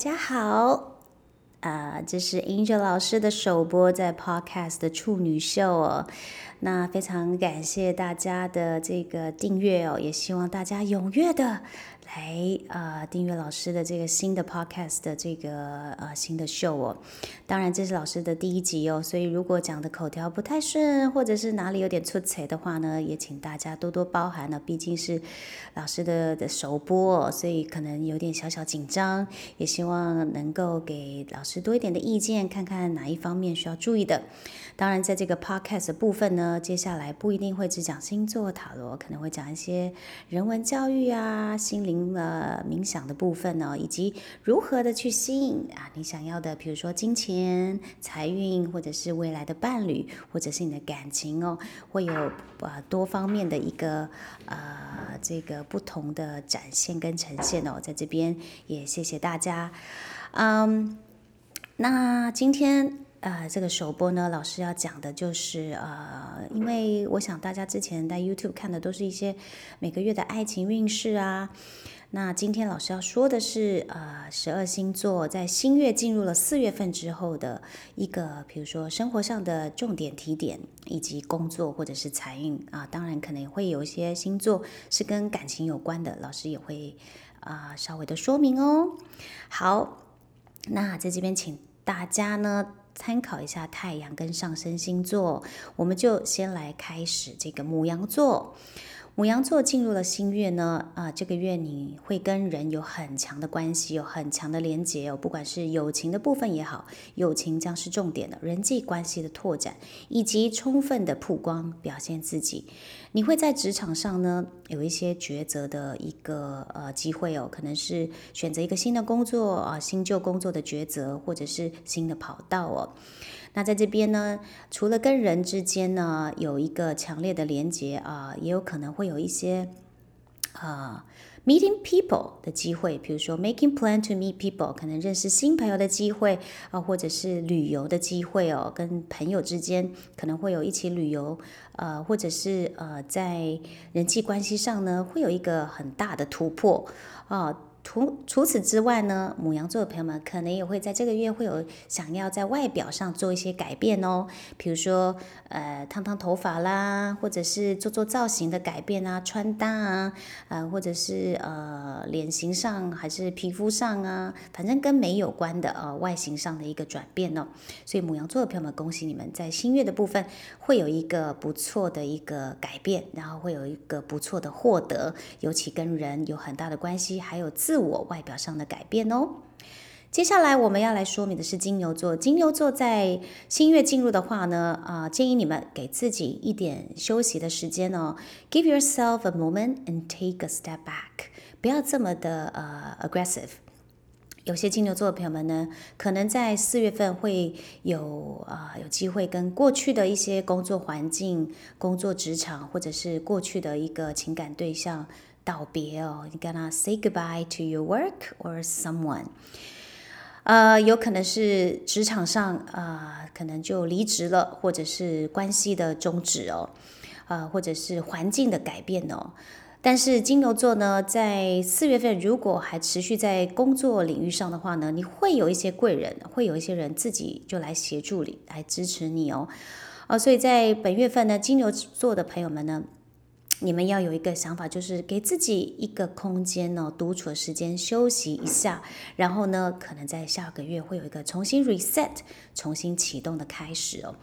大家好，啊，这是 Angel 老师的首播在 Podcast 的处女秀哦。那非常感谢大家的这个订阅哦，也希望大家踊跃的。来啊！订阅老师的这个新的 podcast 的这个呃新的秀哦。当然，这是老师的第一集哦，所以如果讲的口条不太顺，或者是哪里有点出彩的话呢，也请大家多多包涵了。毕竟是老师的的首播，所以可能有点小小紧张。也希望能够给老师多一点的意见，看看哪一方面需要注意的。当然，在这个 podcast 部分呢，接下来不一定会只讲星座塔罗，可能会讲一些人文教育啊、心灵呃冥想的部分呢，以及如何的去吸引啊你想要的，比如说金钱、财运，或者是未来的伴侣，或者是你的感情哦，会有呃多方面的一个呃这个不同的展现跟呈现哦，在这边也谢谢大家，嗯，那今天。呃，这个首播呢，老师要讲的就是呃，因为我想大家之前在 YouTube 看的都是一些每个月的爱情运势啊。那今天老师要说的是，呃，十二星座在新月进入了四月份之后的一个，比如说生活上的重点提点，以及工作或者是财运啊。当然，可能也会有一些星座是跟感情有关的，老师也会啊稍微的说明哦。好，那在这边请大家呢。参考一下太阳跟上升星座，我们就先来开始这个母羊座。母羊座进入了新月呢，啊，这个月你会跟人有很强的关系，有很强的连结哦。不管是友情的部分也好，友情将是重点的，人际关系的拓展以及充分的曝光表现自己。你会在职场上呢有一些抉择的一个呃机会哦，可能是选择一个新的工作啊，新旧工作的抉择，或者是新的跑道哦。那在这边呢，除了跟人之间呢有一个强烈的连接啊，也有可能会有一些啊 meeting people 的机会，比如说 making plan to meet people，可能认识新朋友的机会啊，或者是旅游的机会哦，跟朋友之间可能会有一起旅游，呃，或者是呃在人际关系上呢会有一个很大的突破啊。除除此之外呢，母羊座的朋友们可能也会在这个月会有想要在外表上做一些改变哦，比如说呃烫烫头发啦，或者是做做造型的改变啊，穿搭啊，呃或者是呃脸型上还是皮肤上啊，反正跟美有关的呃外形上的一个转变哦。所以母羊座的朋友们，恭喜你们在新月的部分会有一个不错的一个改变，然后会有一个不错的获得，尤其跟人有很大的关系，还有自我外表上的改变哦。接下来我们要来说明的是金牛座。金牛座在新月进入的话呢，啊，建议你们给自己一点休息的时间哦。Give yourself a moment and take a step back，不要这么的呃 aggressive。有些金牛座的朋友们呢，可能在四月份会有啊有机会跟过去的一些工作环境、工作职场，或者是过去的一个情感对象。道别哦，你跟他 say goodbye to your work or someone，呃，有可能是职场上啊，可能就离职了，或者是关系的终止哦，呃，或者是环境的改变哦。但是金牛座呢，在四月份如果还持续在工作领域上的话呢，你会有一些贵人，会有一些人自己就来协助你，来支持你哦。哦，所以在本月份呢，金牛座的朋友们呢。你们要有一个想法，就是给自己一个空间呢，独处的时间，休息一下，然后呢，可能在下个月会有一个重新 reset、重新启动的开始哦。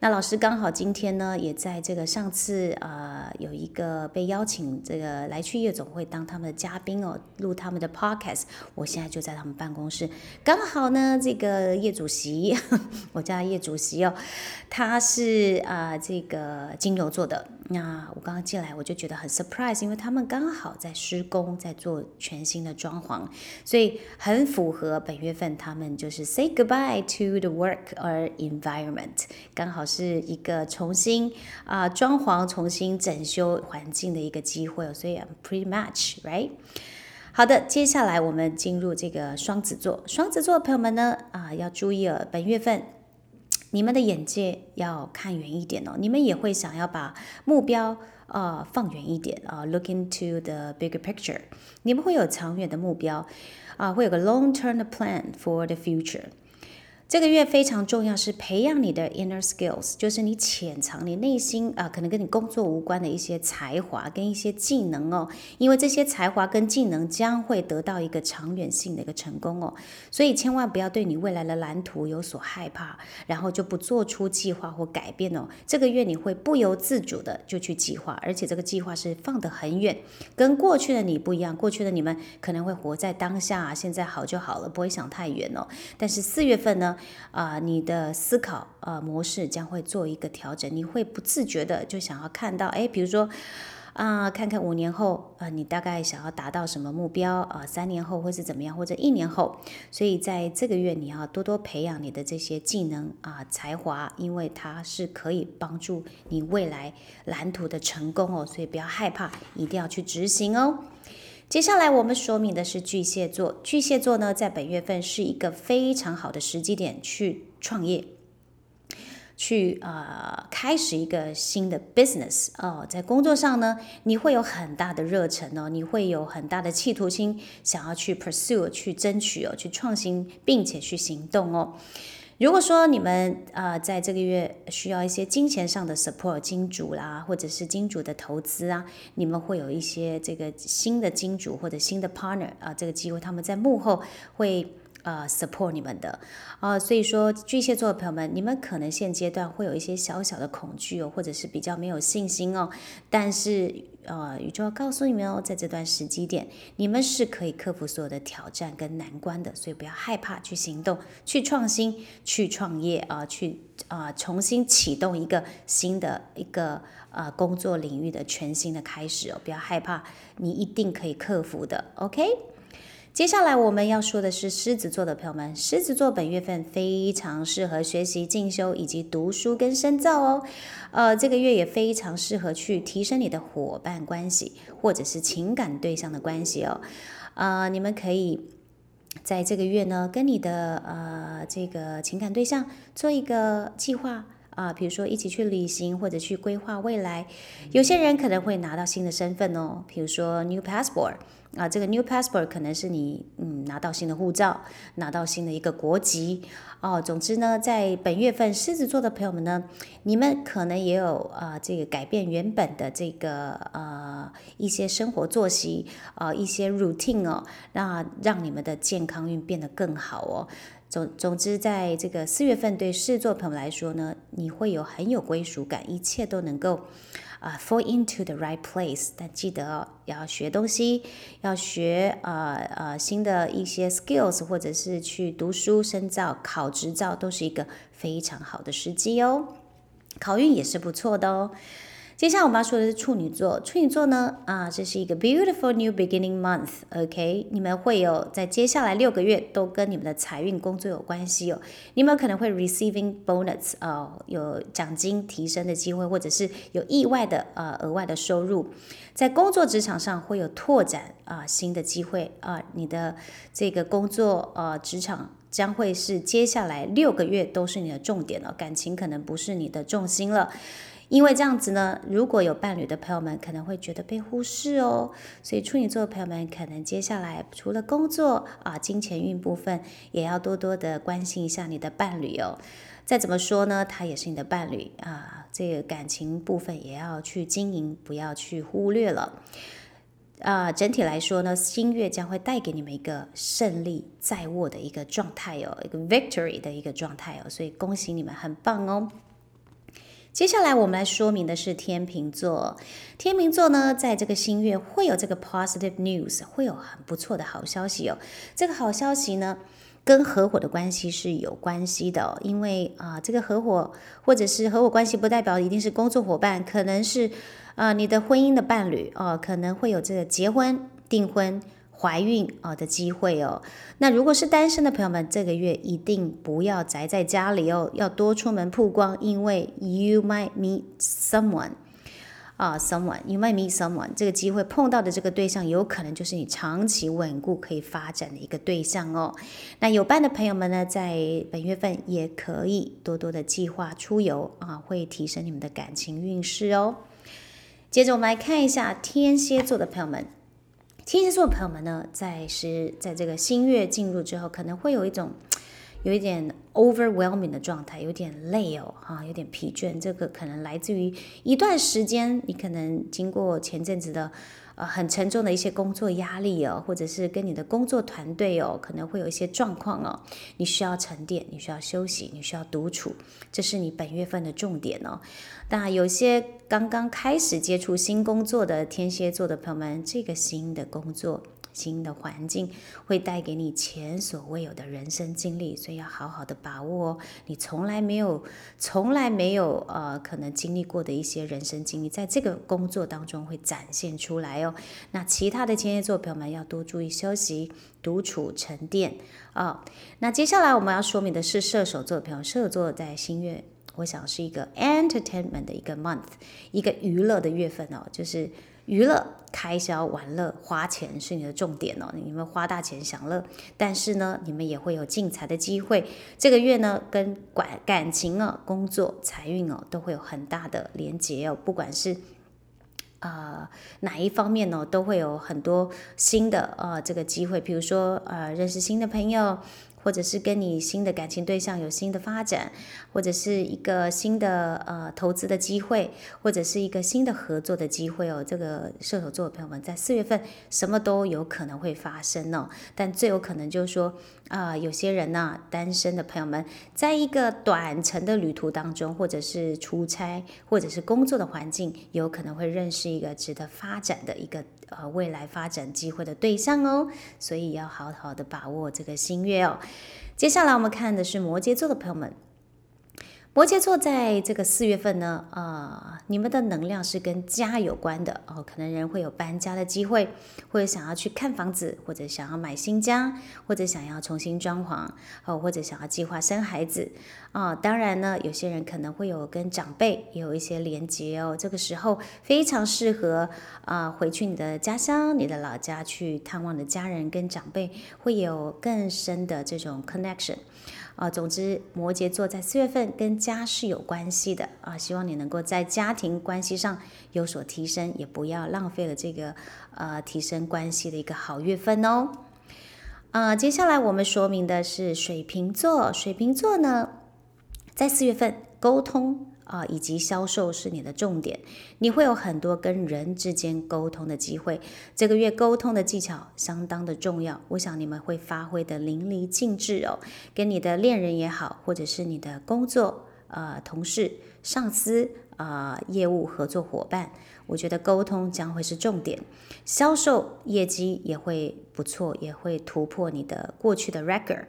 那老师刚好今天呢，也在这个上次呃有一个被邀请这个来去夜总会当他们的嘉宾哦，录他们的 podcast。我现在就在他们办公室，刚好呢，这个 叶主席，我叫他叶主席哦，他是啊这个金牛座的。那我刚刚进来，我就觉得很 surprise，因为他们刚好在施工，在做全新的装潢，所以很符合本月份他们就是 say goodbye to the work or environment，刚好是一个重新啊装潢、重新整修环境的一个机会，所以 I'm pretty much right。好的，接下来我们进入这个双子座，双子座的朋友们呢啊要注意了，本月份。你们的眼界要看远一点哦，你们也会想要把目标呃放远一点啊，look into the bigger picture。你们会有长远的目标啊，会有个 long-term plan for the future。这个月非常重要，是培养你的 inner skills，就是你潜藏、你内心啊，可能跟你工作无关的一些才华跟一些技能哦。因为这些才华跟技能将会得到一个长远性的一个成功哦。所以千万不要对你未来的蓝图有所害怕，然后就不做出计划或改变哦。这个月你会不由自主的就去计划，而且这个计划是放得很远，跟过去的你不一样。过去的你们可能会活在当下，现在好就好了，不会想太远哦。但是四月份呢？啊，你的思考呃模式将会做一个调整，你会不自觉的就想要看到，哎，比如说啊，看看五年后啊，你大概想要达到什么目标啊？三年后会是怎么样，或者一年后？所以在这个月，你要多多培养你的这些技能啊、才华，因为它是可以帮助你未来蓝图的成功哦。所以不要害怕，一定要去执行哦。接下来我们说明的是巨蟹座。巨蟹座呢，在本月份是一个非常好的时机点去创业，去呃开始一个新的 business 哦。在工作上呢，你会有很大的热忱哦，你会有很大的企图心，想要去 pursue 去争取哦，去创新，并且去行动哦。如果说你们啊，在这个月需要一些金钱上的 support，金主啦，或者是金主的投资啊，你们会有一些这个新的金主或者新的 partner 啊，这个机会他们在幕后会。呃，support 你们的啊，所以说巨蟹座的朋友们，你们可能现阶段会有一些小小的恐惧哦，或者是比较没有信心哦。但是呃，宇宙要告诉你们哦，在这段时机点，你们是可以克服所有的挑战跟难关的，所以不要害怕去行动、去创新、去创业啊，去啊重新启动一个新的一个呃工作领域的全新的开始哦，不要害怕，你一定可以克服的，OK。接下来我们要说的是狮子座的朋友们，狮子座本月份非常适合学习进修以及读书跟深造哦。呃，这个月也非常适合去提升你的伙伴关系或者是情感对象的关系哦。呃，你们可以在这个月呢，跟你的呃这个情感对象做一个计划啊，比如说一起去旅行或者去规划未来。有些人可能会拿到新的身份哦，比如说 new passport。啊，这个 new passport 可能是你嗯拿到新的护照，拿到新的一个国籍哦。总之呢，在本月份狮子座的朋友们呢，你们可能也有啊这个改变原本的这个呃一些生活作息啊一些 routine 哦，那让你们的健康运变得更好哦。总总之，在这个四月份对狮子座朋友来说呢，你会有很有归属感，一切都能够。啊，fall into the right place，但记得哦要学东西，要学呃呃新的一些 skills，或者是去读书深造、考执照，都是一个非常好的时机哦。考运也是不错的哦。接下来我们要说的是处女座，处女座呢，啊，这是一个 beautiful new beginning month，OK，你们会有在接下来六个月都跟你们的财运工作有关系哦，你们可能会 receiving bonus，呃，有奖金提升的机会，或者是有意外的呃额外的收入，在工作职场上会有拓展啊新的机会啊，你的这个工作呃职场将会是接下来六个月都是你的重点了，感情可能不是你的重心了。因为这样子呢，如果有伴侣的朋友们可能会觉得被忽视哦，所以处女座的朋友们可能接下来除了工作啊，金钱运部分也要多多的关心一下你的伴侣哦。再怎么说呢，他也是你的伴侣啊，这个感情部分也要去经营，不要去忽略了。啊，整体来说呢，新月将会带给你们一个胜利在握的一个状态哦，一个 victory 的一个状态哦，所以恭喜你们，很棒哦。接下来我们来说明的是天秤座。天秤座呢，在这个新月会有这个 positive news，会有很不错的好消息哦。这个好消息呢，跟合伙的关系是有关系的，哦因为啊，这个合伙或者是合伙关系，不代表一定是工作伙伴，可能是啊你的婚姻的伴侣哦，可能会有这个结婚订婚。怀孕啊的机会哦，那如果是单身的朋友们，这个月一定不要宅在家里哦，要多出门曝光，因为 you might meet someone 啊，someone，you might meet someone，这个机会碰到的这个对象，有可能就是你长期稳固可以发展的一个对象哦。那有伴的朋友们呢，在本月份也可以多多的计划出游啊，会提升你们的感情运势哦。接着我们来看一下天蝎座的朋友们。天蝎座的朋友们呢，在是在这个新月进入之后，可能会有一种有一点 overwhelming 的状态，有点累哦，哈，有点疲倦。这个可能来自于一段时间，你可能经过前阵子的。呃，很沉重的一些工作压力哦，或者是跟你的工作团队哦，可能会有一些状况哦，你需要沉淀，你需要休息，你需要独处，这是你本月份的重点哦。那有些刚刚开始接触新工作的天蝎座的朋友们，这个新的工作。新的环境会带给你前所未有的人生经历，所以要好好的把握哦。你从来没有、从来没有呃可能经历过的一些人生经历，在这个工作当中会展现出来哦。那其他的天蝎座朋友们要多注意休息、独处、沉淀啊。那接下来我们要说明的是射手座的朋友，射手座在新月，我想是一个 entertainment 的一个 month，一个娱乐的月份哦，就是。娱乐开销、玩乐、花钱是你的重点哦，你们花大钱享乐，但是呢，你们也会有进财的机会。这个月呢，跟感感情哦、工作、财运哦，都会有很大的连结哦。不管是啊哪一方面呢，都会有很多新的呃这个机会，比如说呃认识新的朋友。或者是跟你新的感情对象有新的发展，或者是一个新的呃投资的机会，或者是一个新的合作的机会哦。这个射手座的朋友们在四月份什么都有可能会发生哦。但最有可能就是说啊，有些人呢，单身的朋友们，在一个短程的旅途当中，或者是出差，或者是工作的环境，有可能会认识一个值得发展的一个呃未来发展机会的对象哦。所以要好好的把握这个新月哦。接下来我们看的是摩羯座的朋友们。摩羯座在这个四月份呢，啊，你们的能量是跟家有关的哦，可能人会有搬家的机会，或者想要去看房子，或者想要买新家，或者想要重新装潢，哦，或者想要计划生孩子啊。当然呢，有些人可能会有跟长辈有一些连接哦，这个时候非常适合啊，回去你的家乡、你的老家去探望的家人跟长辈，会有更深的这种 connection。啊，总之，摩羯座在四月份跟家是有关系的啊，希望你能够在家庭关系上有所提升，也不要浪费了这个呃提升关系的一个好月份哦。啊，接下来我们说明的是水瓶座，水瓶座呢在四月份沟通。啊，以及销售是你的重点，你会有很多跟人之间沟通的机会。这个月沟通的技巧相当的重要，我想你们会发挥的淋漓尽致哦。跟你的恋人也好，或者是你的工作呃同事、上司啊、业务合作伙伴。我觉得沟通将会是重点，销售业绩也会不错，也会突破你的过去的 record。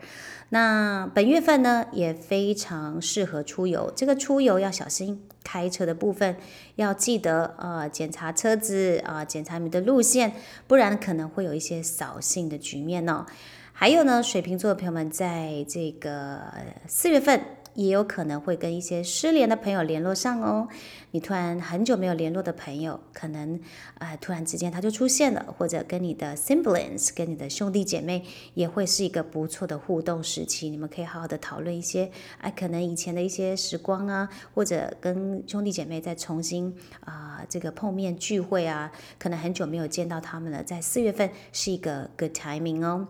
那本月份呢，也非常适合出游。这个出游要小心开车的部分，要记得呃检查车子啊，检查你的路线，不然可能会有一些扫兴的局面哦。还有呢，水瓶座的朋友们，在这个四月份。也有可能会跟一些失联的朋友联络上哦。你突然很久没有联络的朋友，可能啊突然之间他就出现了，或者跟你的 siblings，跟你的兄弟姐妹也会是一个不错的互动时期。你们可以好好的讨论一些哎，可能以前的一些时光啊，或者跟兄弟姐妹再重新啊这个碰面聚会啊，可能很久没有见到他们了，在四月份是一个 good timing 哦。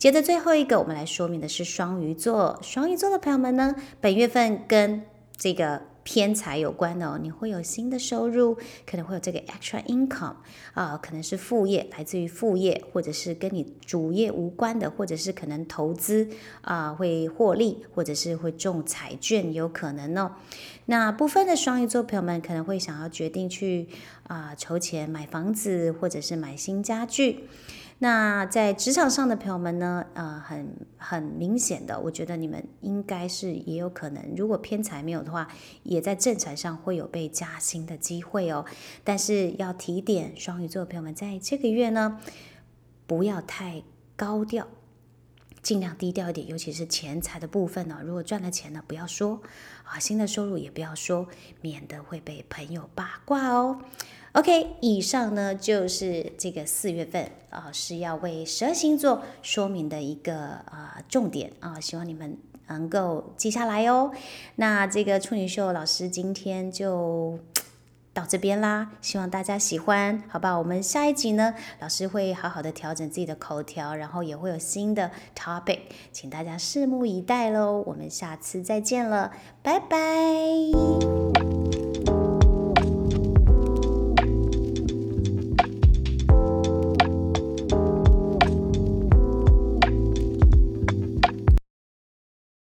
接着最后一个，我们来说明的是双鱼座。双鱼座的朋友们呢，本月份跟这个偏财有关的哦，你会有新的收入，可能会有这个 extra income 啊，可能是副业，来自于副业，或者是跟你主业无关的，或者是可能投资啊会获利，或者是会中彩券，有可能哦。那部分的双鱼座朋友们可能会想要决定去啊筹钱买房子，或者是买新家具。那在职场上的朋友们呢？呃，很很明显的，我觉得你们应该是也有可能，如果偏财没有的话，也在正财上会有被加薪的机会哦。但是要提点双鱼座的朋友们，在这个月呢，不要太高调，尽量低调一点，尤其是钱财的部分呢。如果赚了钱呢，不要说啊，新的收入也不要说，免得会被朋友八卦哦。OK，以上呢就是这个四月份啊是要为十二星座说明的一个啊重点啊，希望你们能够记下来哦。那这个处女秀老师今天就到这边啦，希望大家喜欢，好吧？我们下一集呢，老师会好好的调整自己的口条，然后也会有新的 topic，请大家拭目以待喽。我们下次再见了，拜拜。